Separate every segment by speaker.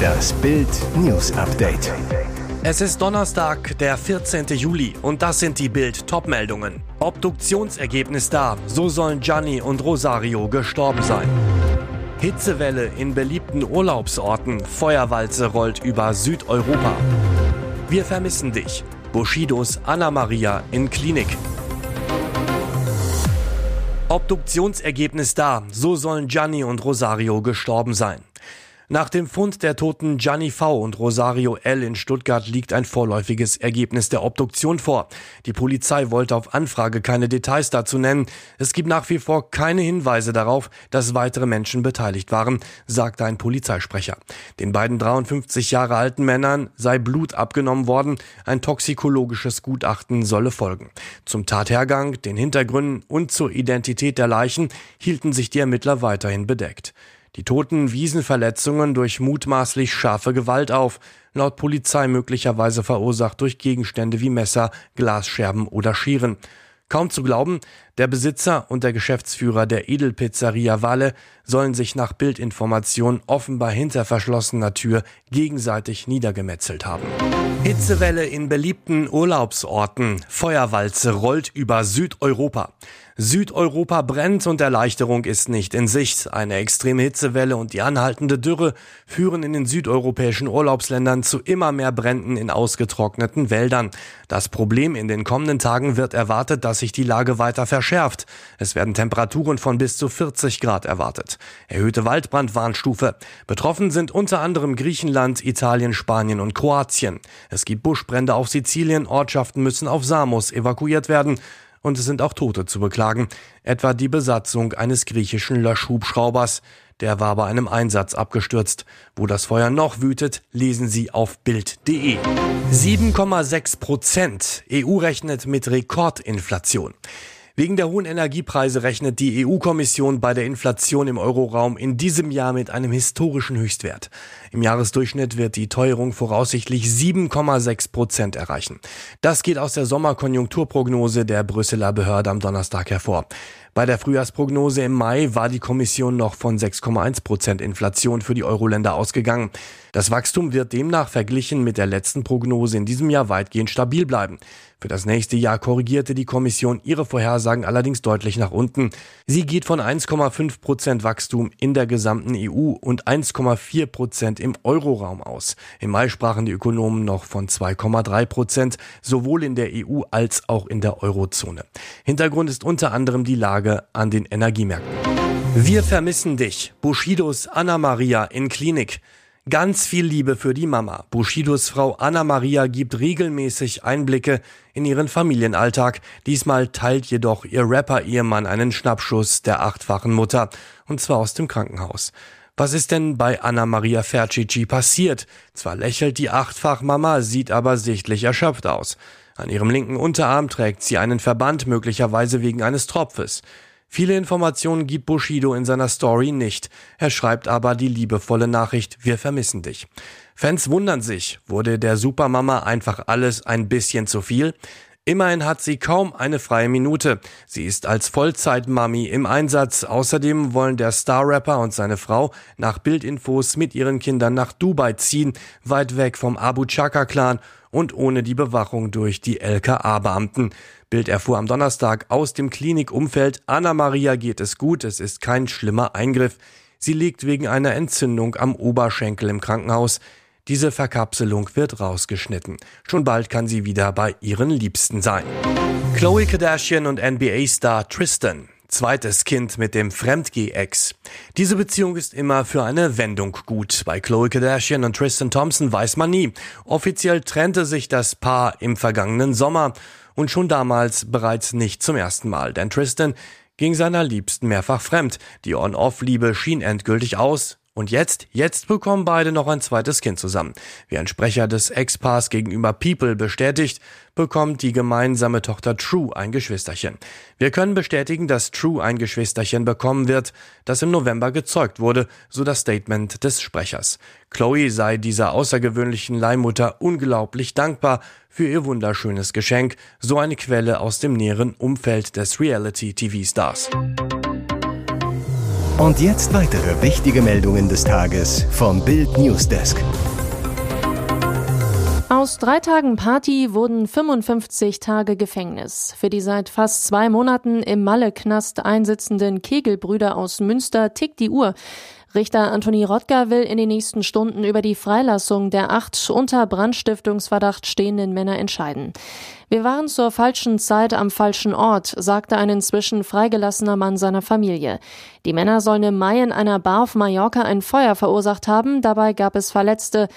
Speaker 1: Das Bild News Update.
Speaker 2: Es ist Donnerstag, der 14. Juli und das sind die Bild Topmeldungen. Obduktionsergebnis da, so sollen Gianni und Rosario gestorben sein. Hitzewelle in beliebten Urlaubsorten, Feuerwalze rollt über Südeuropa. Wir vermissen dich. Bushidos Anna Maria in Klinik. Obduktionsergebnis da, so sollen Gianni und Rosario gestorben sein. Nach dem Fund der toten Gianni V. und Rosario L. in Stuttgart liegt ein vorläufiges Ergebnis der Obduktion vor. Die Polizei wollte auf Anfrage keine Details dazu nennen. Es gibt nach wie vor keine Hinweise darauf, dass weitere Menschen beteiligt waren, sagte ein Polizeisprecher. Den beiden 53 Jahre alten Männern sei Blut abgenommen worden. Ein toxikologisches Gutachten solle folgen. Zum Tathergang, den Hintergründen und zur Identität der Leichen hielten sich die Ermittler weiterhin bedeckt. Die Toten wiesen Verletzungen durch mutmaßlich scharfe Gewalt auf, laut Polizei möglicherweise verursacht durch Gegenstände wie Messer, Glasscherben oder Schieren. Kaum zu glauben, der Besitzer und der Geschäftsführer der Edelpizzeria Walle sollen sich nach Bildinformation offenbar hinter verschlossener Tür gegenseitig niedergemetzelt haben. Hitzewelle in beliebten Urlaubsorten. Feuerwalze rollt über Südeuropa. Südeuropa brennt und Erleichterung ist nicht in Sicht. Eine extreme Hitzewelle und die anhaltende Dürre führen in den südeuropäischen Urlaubsländern zu immer mehr Bränden in ausgetrockneten Wäldern. Das Problem in den kommenden Tagen wird erwartet, dass sich die Lage weiter verschärft. Es werden Temperaturen von bis zu 40 Grad erwartet. Erhöhte Waldbrandwarnstufe. Betroffen sind unter anderem Griechenland, Italien, Spanien und Kroatien. Es gibt Buschbrände auf Sizilien, Ortschaften müssen auf Samos evakuiert werden und es sind auch Tote zu beklagen, etwa die Besatzung eines griechischen Löschhubschraubers. Der war bei einem Einsatz abgestürzt. Wo das Feuer noch wütet, lesen Sie auf Bild.de. 7,6 Prozent. EU rechnet mit Rekordinflation. Wegen der hohen Energiepreise rechnet die EU-Kommission bei der Inflation im Euroraum in diesem Jahr mit einem historischen Höchstwert. Im Jahresdurchschnitt wird die Teuerung voraussichtlich 7,6 Prozent erreichen. Das geht aus der Sommerkonjunkturprognose der Brüsseler Behörde am Donnerstag hervor. Bei der Frühjahrsprognose im Mai war die Kommission noch von 6,1 Prozent Inflation für die Euro-Länder ausgegangen. Das Wachstum wird demnach verglichen mit der letzten Prognose in diesem Jahr weitgehend stabil bleiben. Für das nächste Jahr korrigierte die Kommission ihre Vorhersagen allerdings deutlich nach unten. Sie geht von 1,5 Prozent Wachstum in der gesamten EU und 1,4 Prozent im Euroraum aus. Im Mai sprachen die Ökonomen noch von 2,3 Prozent, sowohl in der EU als auch in der Eurozone. Hintergrund ist unter anderem die Lage an den Energiemärkten. Wir vermissen dich. Bushidos Anna Maria in Klinik. Ganz viel Liebe für die Mama. Bushidos Frau Anna Maria gibt regelmäßig Einblicke in ihren Familienalltag. Diesmal teilt jedoch ihr Rapper-Ehemann einen Schnappschuss der achtfachen Mutter. Und zwar aus dem Krankenhaus. Was ist denn bei Anna Maria Fercici passiert? Zwar lächelt die Achtfach-Mama, sieht aber sichtlich erschöpft aus. An ihrem linken Unterarm trägt sie einen Verband, möglicherweise wegen eines Tropfes. Viele Informationen gibt Bushido in seiner Story nicht. Er schreibt aber die liebevolle Nachricht, wir vermissen dich. Fans wundern sich, wurde der Supermama einfach alles ein bisschen zu viel? Immerhin hat sie kaum eine freie Minute. Sie ist als Vollzeit-Mami im Einsatz. Außerdem wollen der Star-Rapper und seine Frau nach Bildinfos mit ihren Kindern nach Dubai ziehen, weit weg vom Abu Chaka-Clan und ohne die Bewachung durch die LKA-Beamten. Bild erfuhr am Donnerstag aus dem Klinikumfeld, Anna Maria geht es gut, es ist kein schlimmer Eingriff. Sie liegt wegen einer Entzündung am Oberschenkel im Krankenhaus. Diese Verkapselung wird rausgeschnitten. Schon bald kann sie wieder bei ihren Liebsten sein. Chloe Kardashian und NBA-Star Tristan. Zweites Kind mit dem Fremdgeh-Ex. Diese Beziehung ist immer für eine Wendung gut. Bei Chloe Kardashian und Tristan Thompson weiß man nie. Offiziell trennte sich das Paar im vergangenen Sommer und schon damals bereits nicht zum ersten Mal, denn Tristan ging seiner Liebsten mehrfach fremd. Die On-Off-Liebe schien endgültig aus. Und jetzt, jetzt bekommen beide noch ein zweites Kind zusammen. Wie ein Sprecher des Ex-Paars gegenüber People bestätigt, bekommt die gemeinsame Tochter True ein Geschwisterchen. Wir können bestätigen, dass True ein Geschwisterchen bekommen wird, das im November gezeugt wurde, so das Statement des Sprechers. Chloe sei dieser außergewöhnlichen Leihmutter unglaublich dankbar für ihr wunderschönes Geschenk, so eine Quelle aus dem näheren Umfeld des Reality-TV-Stars.
Speaker 1: Und jetzt weitere wichtige Meldungen des Tages vom Bild Newsdesk.
Speaker 3: Aus drei Tagen Party wurden 55 Tage Gefängnis. Für die seit fast zwei Monaten im Malle-Knast einsitzenden Kegelbrüder aus Münster tickt die Uhr. Richter Anthony Rottger will in den nächsten Stunden über die Freilassung der acht unter Brandstiftungsverdacht stehenden Männer entscheiden. Wir waren zur falschen Zeit am falschen Ort, sagte ein inzwischen freigelassener Mann seiner Familie. Die Männer sollen im Mai in einer Bar auf Mallorca ein Feuer verursacht haben, dabei gab es Verletzte.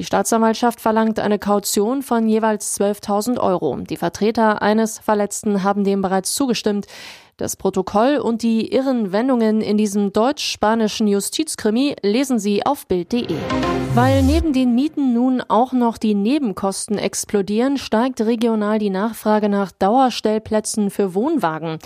Speaker 3: Die Staatsanwaltschaft verlangt eine Kaution von jeweils 12.000 Euro. Die Vertreter eines Verletzten haben dem bereits zugestimmt. Das Protokoll und die irren Wendungen in diesem deutsch-spanischen Justizkrimi lesen Sie auf Bild.de. Weil neben den Mieten nun auch noch die Nebenkosten explodieren, steigt regional die Nachfrage nach Dauerstellplätzen für Wohnwagen.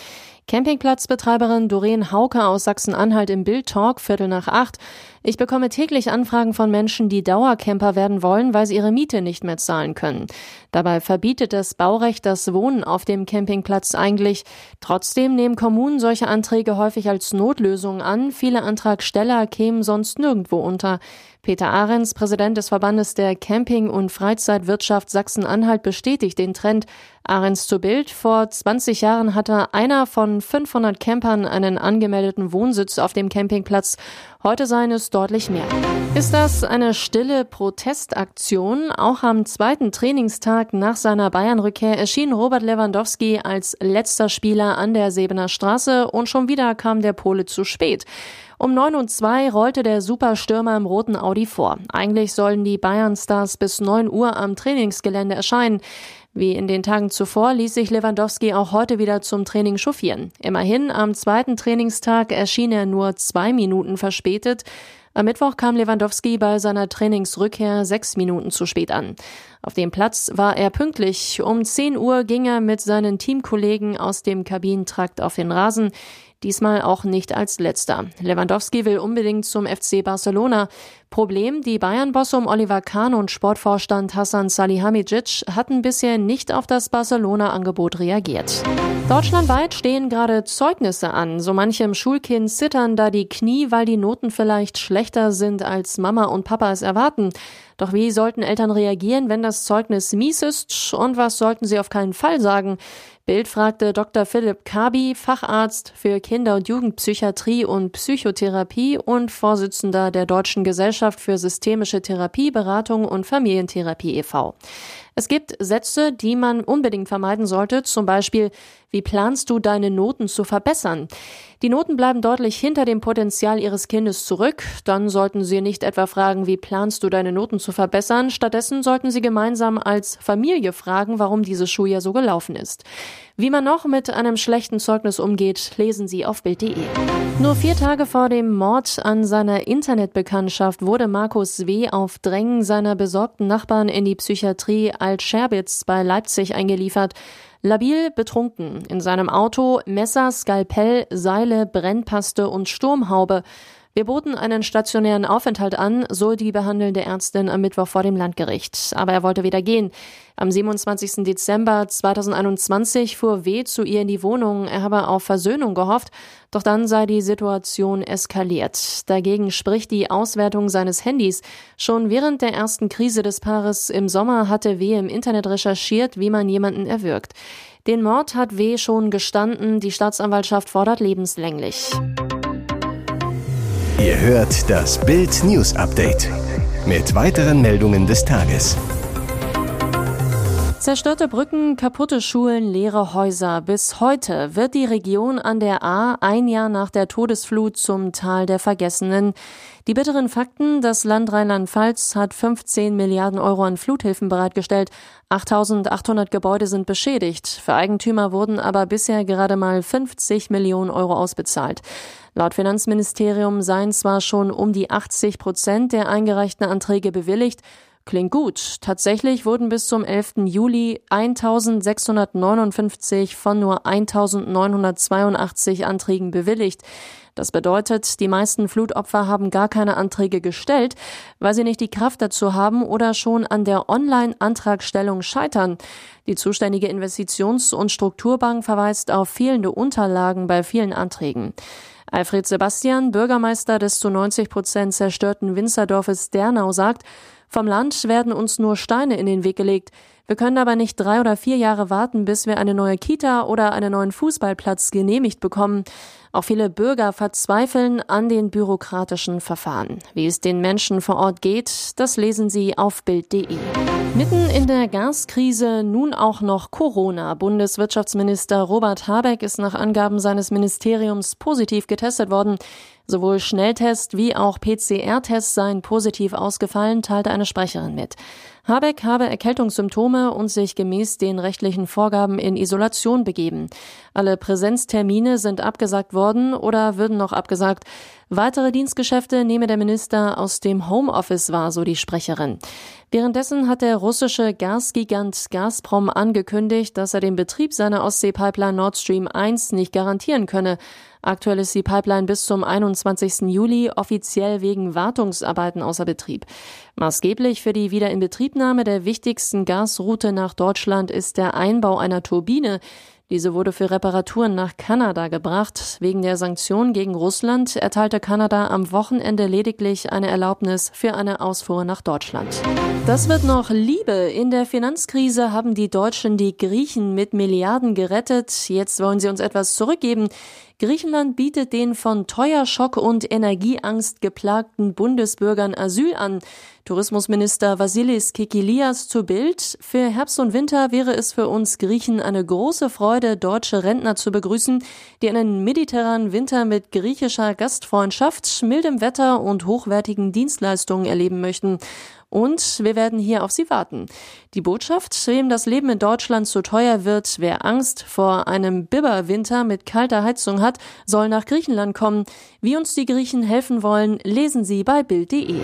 Speaker 3: Campingplatzbetreiberin Doreen Hauke aus Sachsen-Anhalt im Bild Talk, Viertel nach acht. Ich bekomme täglich Anfragen von Menschen, die Dauercamper werden wollen, weil sie ihre Miete nicht mehr zahlen können. Dabei verbietet das Baurecht das Wohnen auf dem Campingplatz eigentlich. Trotzdem nehmen Kommunen solche Anträge häufig als Notlösung an. Viele Antragsteller kämen sonst nirgendwo unter. Peter Ahrens, Präsident des Verbandes der Camping- und Freizeitwirtschaft Sachsen-Anhalt, bestätigt den Trend. Ahrens zu Bild. Vor 20 Jahren hatte einer von 500 Campern einen angemeldeten Wohnsitz auf dem Campingplatz. Heute seien es deutlich mehr. Ist das eine stille Protestaktion? Auch am zweiten Trainingstag nach seiner Bayern-Rückkehr erschien Robert Lewandowski als letzter Spieler an der Sebener Straße und schon wieder kam der Pole zu spät. Um 9 und 2 rollte der Superstürmer im roten Audi vor. Eigentlich sollen die Bayern-Stars bis 9 Uhr am Trainingsgelände erscheinen. Wie in den Tagen zuvor ließ sich Lewandowski auch heute wieder zum Training chauffieren. Immerhin, am zweiten Trainingstag erschien er nur zwei Minuten verspätet. Am Mittwoch kam Lewandowski bei seiner Trainingsrückkehr sechs Minuten zu spät an. Auf dem Platz war er pünktlich. Um 10 Uhr ging er mit seinen Teamkollegen aus dem Kabinentrakt auf den Rasen diesmal auch nicht als letzter. Lewandowski will unbedingt zum FC Barcelona. Problem, die Bayern-Bosse um Oliver Kahn und Sportvorstand Hassan Salihamidzic hatten bisher nicht auf das Barcelona-Angebot reagiert. Deutschlandweit stehen gerade Zeugnisse an. So manchem Schulkind zittern da die Knie, weil die Noten vielleicht schlechter sind, als Mama und Papa es erwarten. Doch wie sollten Eltern reagieren, wenn das Zeugnis mies ist? Und was sollten sie auf keinen Fall sagen? Bild fragte Dr. Philipp Kabi, Facharzt für Kinder- und Jugendpsychiatrie und Psychotherapie und Vorsitzender der Deutschen Gesellschaft für systemische Therapie, Beratung und Familientherapie e.V. Es gibt Sätze, die man unbedingt vermeiden sollte, zum Beispiel, wie planst du deine Noten zu verbessern? Die Noten bleiben deutlich hinter dem Potenzial Ihres Kindes zurück. Dann sollten Sie nicht etwa fragen, wie planst du deine Noten zu verbessern? Stattdessen sollten Sie gemeinsam als Familie fragen, warum dieses Schuljahr so gelaufen ist. Wie man noch mit einem schlechten Zeugnis umgeht, lesen Sie auf Bild.de. Nur vier Tage vor dem Mord an seiner Internetbekanntschaft wurde Markus W. auf Drängen seiner besorgten Nachbarn in die Psychiatrie Alt-Scherbitz bei Leipzig eingeliefert. Labil betrunken, in seinem Auto Messer, Skalpell, Seile, Brennpaste und Sturmhaube. Wir boten einen stationären Aufenthalt an, so die behandelnde Ärztin am Mittwoch vor dem Landgericht. Aber er wollte wieder gehen. Am 27. Dezember 2021 fuhr W. zu ihr in die Wohnung. Er habe auf Versöhnung gehofft, doch dann sei die Situation eskaliert. Dagegen spricht die Auswertung seines Handys. Schon während der ersten Krise des Paares im Sommer hatte W. im Internet recherchiert, wie man jemanden erwürgt. Den Mord hat W. schon gestanden. Die Staatsanwaltschaft fordert lebenslänglich.
Speaker 1: Ihr hört das Bild News Update mit weiteren Meldungen des Tages.
Speaker 3: Zerstörte Brücken, kaputte Schulen, leere Häuser. Bis heute wird die Region an der A ein Jahr nach der Todesflut zum Tal der Vergessenen. Die bitteren Fakten, das Land Rheinland-Pfalz hat 15 Milliarden Euro an Fluthilfen bereitgestellt. 8800 Gebäude sind beschädigt. Für Eigentümer wurden aber bisher gerade mal 50 Millionen Euro ausbezahlt. Laut Finanzministerium seien zwar schon um die 80 Prozent der eingereichten Anträge bewilligt, Klingt gut. Tatsächlich wurden bis zum 11. Juli 1659 von nur 1982 Anträgen bewilligt. Das bedeutet, die meisten Flutopfer haben gar keine Anträge gestellt, weil sie nicht die Kraft dazu haben oder schon an der Online-Antragstellung scheitern. Die zuständige Investitions- und Strukturbank verweist auf fehlende Unterlagen bei vielen Anträgen. Alfred Sebastian, Bürgermeister des zu 90 Prozent zerstörten Winzerdorfes Dernau, sagt, vom Land werden uns nur Steine in den Weg gelegt. Wir können aber nicht drei oder vier Jahre warten, bis wir eine neue Kita oder einen neuen Fußballplatz genehmigt bekommen. Auch viele Bürger verzweifeln an den bürokratischen Verfahren. Wie es den Menschen vor Ort geht, das lesen Sie auf Bild.de. Mitten in der Gaskrise nun auch noch Corona. Bundeswirtschaftsminister Robert Habeck ist nach Angaben seines Ministeriums positiv getestet worden. Sowohl Schnelltest wie auch PCR-Tests seien positiv ausgefallen, teilte eine Sprecherin mit. Habeck habe Erkältungssymptome und sich gemäß den rechtlichen Vorgaben in Isolation begeben. Alle Präsenztermine sind abgesagt worden oder würden noch abgesagt. Weitere Dienstgeschäfte nehme der Minister aus dem Homeoffice wahr, so die Sprecherin. Währenddessen hat der russische Gasgigant Gazprom angekündigt, dass er den Betrieb seiner Ostseepipeline Nord Stream 1 nicht garantieren könne. Aktuell ist die Pipeline bis zum 21. Juli offiziell wegen Wartungsarbeiten außer Betrieb. Maßgeblich für die Wiederinbetriebnahme der wichtigsten Gasroute nach Deutschland ist der Einbau einer Turbine. Diese wurde für Reparaturen nach Kanada gebracht. Wegen der Sanktionen gegen Russland erteilte Kanada am Wochenende lediglich eine Erlaubnis für eine Ausfuhr nach Deutschland. Das wird noch Liebe. In der Finanzkrise haben die Deutschen die Griechen mit Milliarden gerettet. Jetzt wollen sie uns etwas zurückgeben. Griechenland bietet den von Teuerschock und Energieangst geplagten Bundesbürgern Asyl an. Tourismusminister Vasilis Kikilias zu Bild. Für Herbst und Winter wäre es für uns Griechen eine große Freude, deutsche Rentner zu begrüßen, die einen mediterranen Winter mit griechischer Gastfreundschaft, mildem Wetter und hochwertigen Dienstleistungen erleben möchten und wir werden hier auf Sie warten. Die Botschaft, wem das Leben in Deutschland zu teuer wird, wer Angst vor einem Biberwinter mit kalter Heizung hat, soll nach Griechenland kommen. Wie uns die Griechen helfen wollen, lesen Sie bei Bild.de.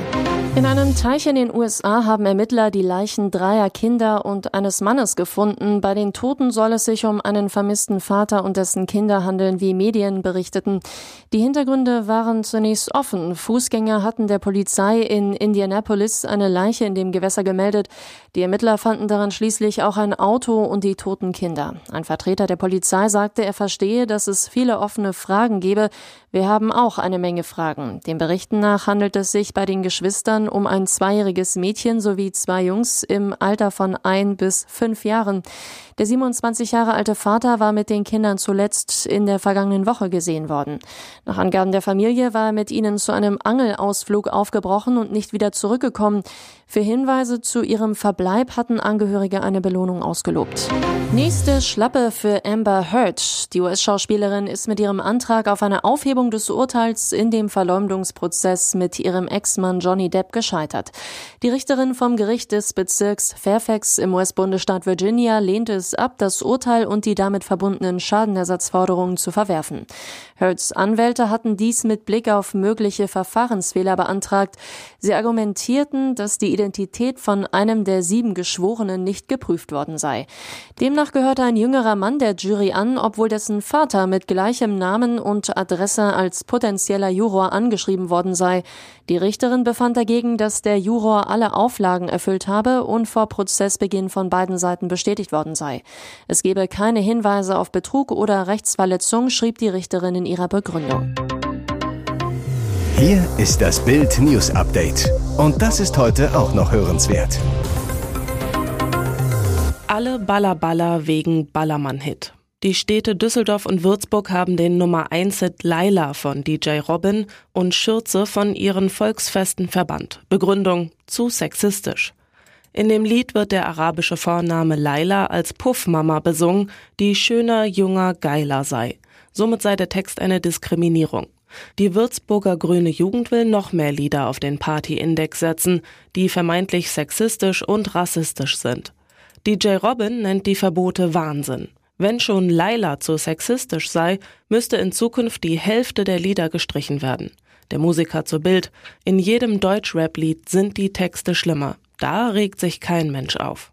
Speaker 3: In einem Teich in den USA haben Ermittler die Leichen dreier Kinder und eines Mannes gefunden. Bei den Toten soll es sich um einen vermissten Vater und dessen Kinder handeln, wie Medien berichteten. Die Hintergründe waren zunächst offen. Fußgänger hatten der Polizei in Indianapolis eine Leiche in dem Gewässer gemeldet. Die Ermittler fanden daran schließlich auch ein Auto und die toten Kinder. Ein Vertreter der Polizei sagte, er verstehe, dass es viele offene Fragen gebe. Wir haben auch eine Menge Fragen. Den Berichten nach handelt es sich bei den Geschwistern um ein zweijähriges Mädchen sowie zwei Jungs im Alter von ein bis fünf Jahren. Der 27 Jahre alte Vater war mit den Kindern zuletzt in der vergangenen Woche gesehen worden. Nach Angaben der Familie war er mit ihnen zu einem Angelausflug aufgebrochen und nicht wieder zurückgekommen. Für Hinweise zu ihrem Verbleib hatten Angehörige eine Belohnung ausgelobt. Nächste Schlappe für Amber Heard. Die US-Schauspielerin ist mit ihrem Antrag auf eine Aufhebung des Urteils in dem Verleumdungsprozess mit ihrem Ex-Mann Johnny Depp gescheitert. Die Richterin vom Gericht des Bezirks Fairfax im US-Bundesstaat Virginia lehnte es ab, das Urteil und die damit verbundenen Schadenersatzforderungen zu verwerfen. Heards Anwälte hatten dies mit Blick auf mögliche Verfahrensfehler beantragt. Sie argumentierten, dass die Identität von einem der sieben Geschworenen nicht geprüft worden sei. Demnach gehörte ein jüngerer Mann der Jury an, obwohl dessen Vater mit gleichem Namen und Adresse als potenzieller Juror angeschrieben worden sei. Die Richterin befand dagegen, dass der Juror alle Auflagen erfüllt habe und vor Prozessbeginn von beiden Seiten bestätigt worden sei. Es gebe keine Hinweise auf Betrug oder Rechtsverletzung, schrieb die Richterin in ihrer Begründung.
Speaker 1: Hier ist das Bild News Update. Und das ist heute auch noch hörenswert.
Speaker 4: Alle Ballerballer wegen Ballermann-Hit. Die Städte Düsseldorf und Würzburg haben den Nummer 1-Hit Laila von DJ Robin und Schürze von ihren Volksfesten verbannt. Begründung zu sexistisch. In dem Lied wird der arabische Vorname Laila als Puffmama besungen, die schöner, junger, geiler sei. Somit sei der Text eine Diskriminierung. Die Würzburger Grüne Jugend will noch mehr Lieder auf den Partyindex setzen, die vermeintlich sexistisch und rassistisch sind. DJ Robin nennt die Verbote Wahnsinn. Wenn schon Laila zu sexistisch sei, müsste in Zukunft die Hälfte der Lieder gestrichen werden. Der Musiker zu Bild, in jedem Deutschrap-Lied sind die Texte schlimmer. Da regt sich kein Mensch auf.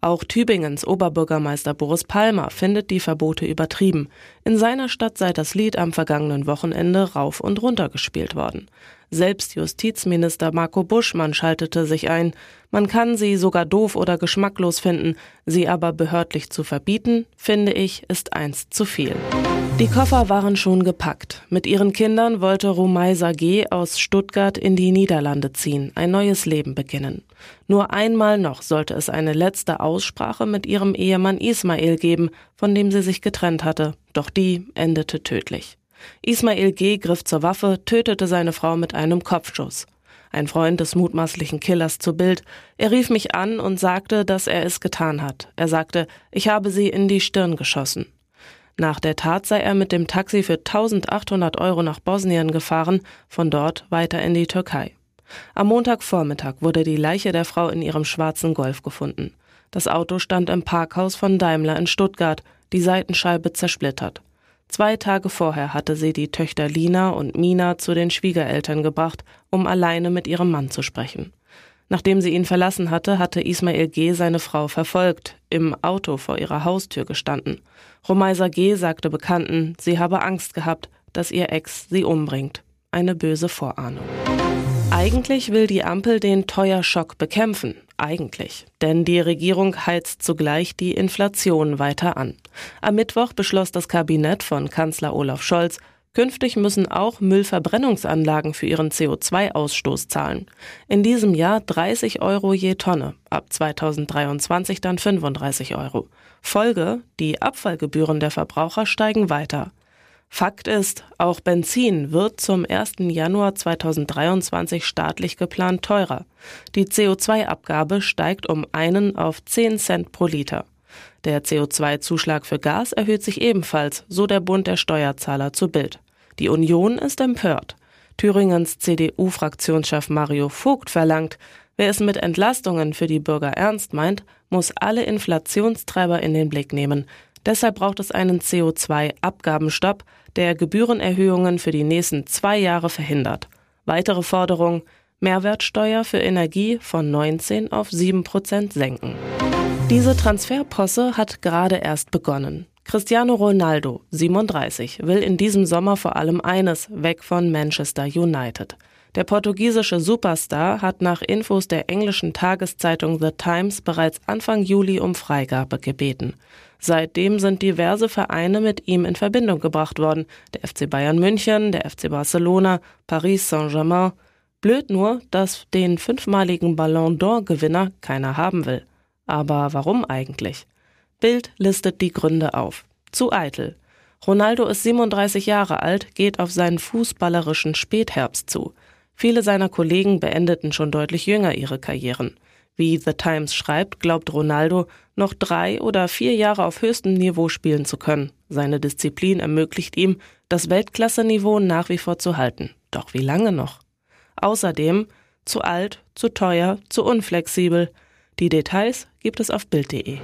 Speaker 4: Auch Tübingens Oberbürgermeister Boris Palmer findet die Verbote übertrieben. In seiner Stadt sei das Lied am vergangenen Wochenende rauf und runter gespielt worden. Selbst Justizminister Marco Buschmann schaltete sich ein. Man kann sie sogar doof oder geschmacklos finden, sie aber behördlich zu verbieten, finde ich, ist eins zu viel. Die Koffer waren schon gepackt. Mit ihren Kindern wollte Rumaisa G. aus Stuttgart in die Niederlande ziehen, ein neues Leben beginnen. Nur einmal noch sollte es eine letzte Aussprache mit ihrem Ehemann Ismail geben, von dem sie sich getrennt hatte, doch die endete tödlich. Ismail G. griff zur Waffe, tötete seine Frau mit einem Kopfschuss. Ein Freund des mutmaßlichen Killers zu Bild. Er rief mich an und sagte, dass er es getan hat. Er sagte, ich habe sie in die Stirn geschossen. Nach der Tat sei er mit dem Taxi für 1800 Euro nach Bosnien gefahren, von dort weiter in die Türkei. Am Montagvormittag wurde die Leiche der Frau in ihrem schwarzen Golf gefunden. Das Auto stand im Parkhaus von Daimler in Stuttgart, die Seitenscheibe zersplittert. Zwei Tage vorher hatte sie die Töchter Lina und Mina zu den Schwiegereltern gebracht, um alleine mit ihrem Mann zu sprechen. Nachdem sie ihn verlassen hatte, hatte Ismail G. seine Frau verfolgt, im Auto vor ihrer Haustür gestanden. Romaisa G. sagte Bekannten, sie habe Angst gehabt, dass ihr Ex sie umbringt. Eine böse Vorahnung. Eigentlich will die Ampel den Teuerschock bekämpfen. Eigentlich. Denn die Regierung heizt zugleich die Inflation weiter an. Am Mittwoch beschloss das Kabinett von Kanzler Olaf Scholz, Künftig müssen auch Müllverbrennungsanlagen für ihren CO2-Ausstoß zahlen. In diesem Jahr 30 Euro je Tonne, ab 2023 dann 35 Euro. Folge, die Abfallgebühren der Verbraucher steigen weiter. Fakt ist, auch Benzin wird zum 1. Januar 2023 staatlich geplant teurer. Die CO2-Abgabe steigt um einen auf 10 Cent pro Liter. Der CO2-Zuschlag für Gas erhöht sich ebenfalls, so der Bund der Steuerzahler zu Bild. Die Union ist empört. Thüringens CDU-Fraktionschef Mario Vogt verlangt, wer es mit Entlastungen für die Bürger ernst meint, muss alle Inflationstreiber in den Blick nehmen. Deshalb braucht es einen CO2-Abgabenstopp, der Gebührenerhöhungen für die nächsten zwei Jahre verhindert. Weitere Forderung, Mehrwertsteuer für Energie von 19 auf 7 Prozent senken. Diese Transferposse hat gerade erst begonnen. Cristiano Ronaldo, 37, will in diesem Sommer vor allem eines, weg von Manchester United. Der portugiesische Superstar hat nach Infos der englischen Tageszeitung The Times bereits Anfang Juli um Freigabe gebeten. Seitdem sind diverse Vereine mit ihm in Verbindung gebracht worden. Der FC Bayern München, der FC Barcelona, Paris Saint-Germain. Blöd nur, dass den fünfmaligen Ballon d'Or-Gewinner keiner haben will. Aber warum eigentlich? Bild listet die Gründe auf. Zu eitel. Ronaldo ist 37 Jahre alt, geht auf seinen fußballerischen Spätherbst zu. Viele seiner Kollegen beendeten schon deutlich jünger ihre Karrieren. Wie The Times schreibt, glaubt Ronaldo, noch drei oder vier Jahre auf höchstem Niveau spielen zu können. Seine Disziplin ermöglicht ihm, das Weltklasseniveau nach wie vor zu halten. Doch wie lange noch? Außerdem zu alt, zu teuer, zu unflexibel. Die Details gibt es auf Bild.de.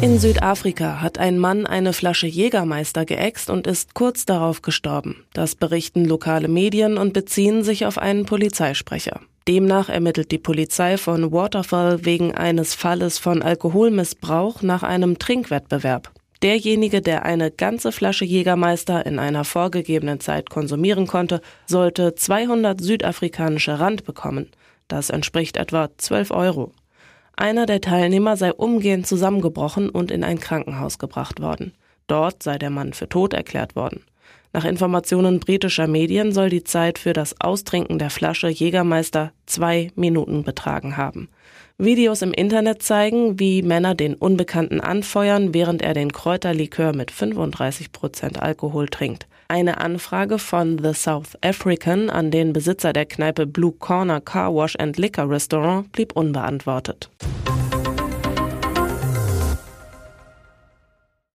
Speaker 4: In Südafrika hat ein Mann eine Flasche Jägermeister geäxt und ist kurz darauf gestorben. Das berichten lokale Medien und beziehen sich auf einen Polizeisprecher. Demnach ermittelt die Polizei von Waterfall wegen eines Falles von Alkoholmissbrauch nach einem Trinkwettbewerb. Derjenige, der eine ganze Flasche Jägermeister in einer vorgegebenen Zeit konsumieren konnte, sollte 200 südafrikanische Rand bekommen. Das entspricht etwa 12 Euro. Einer der Teilnehmer sei umgehend zusammengebrochen und in ein Krankenhaus gebracht worden. Dort sei der Mann für tot erklärt worden. Nach Informationen britischer Medien soll die Zeit für das Austrinken der Flasche Jägermeister zwei Minuten betragen haben. Videos im Internet zeigen, wie Männer den Unbekannten anfeuern, während er den Kräuterlikör mit 35 Prozent Alkohol trinkt. Eine Anfrage von The South African an den Besitzer der Kneipe Blue Corner Car Wash and Liquor Restaurant blieb unbeantwortet.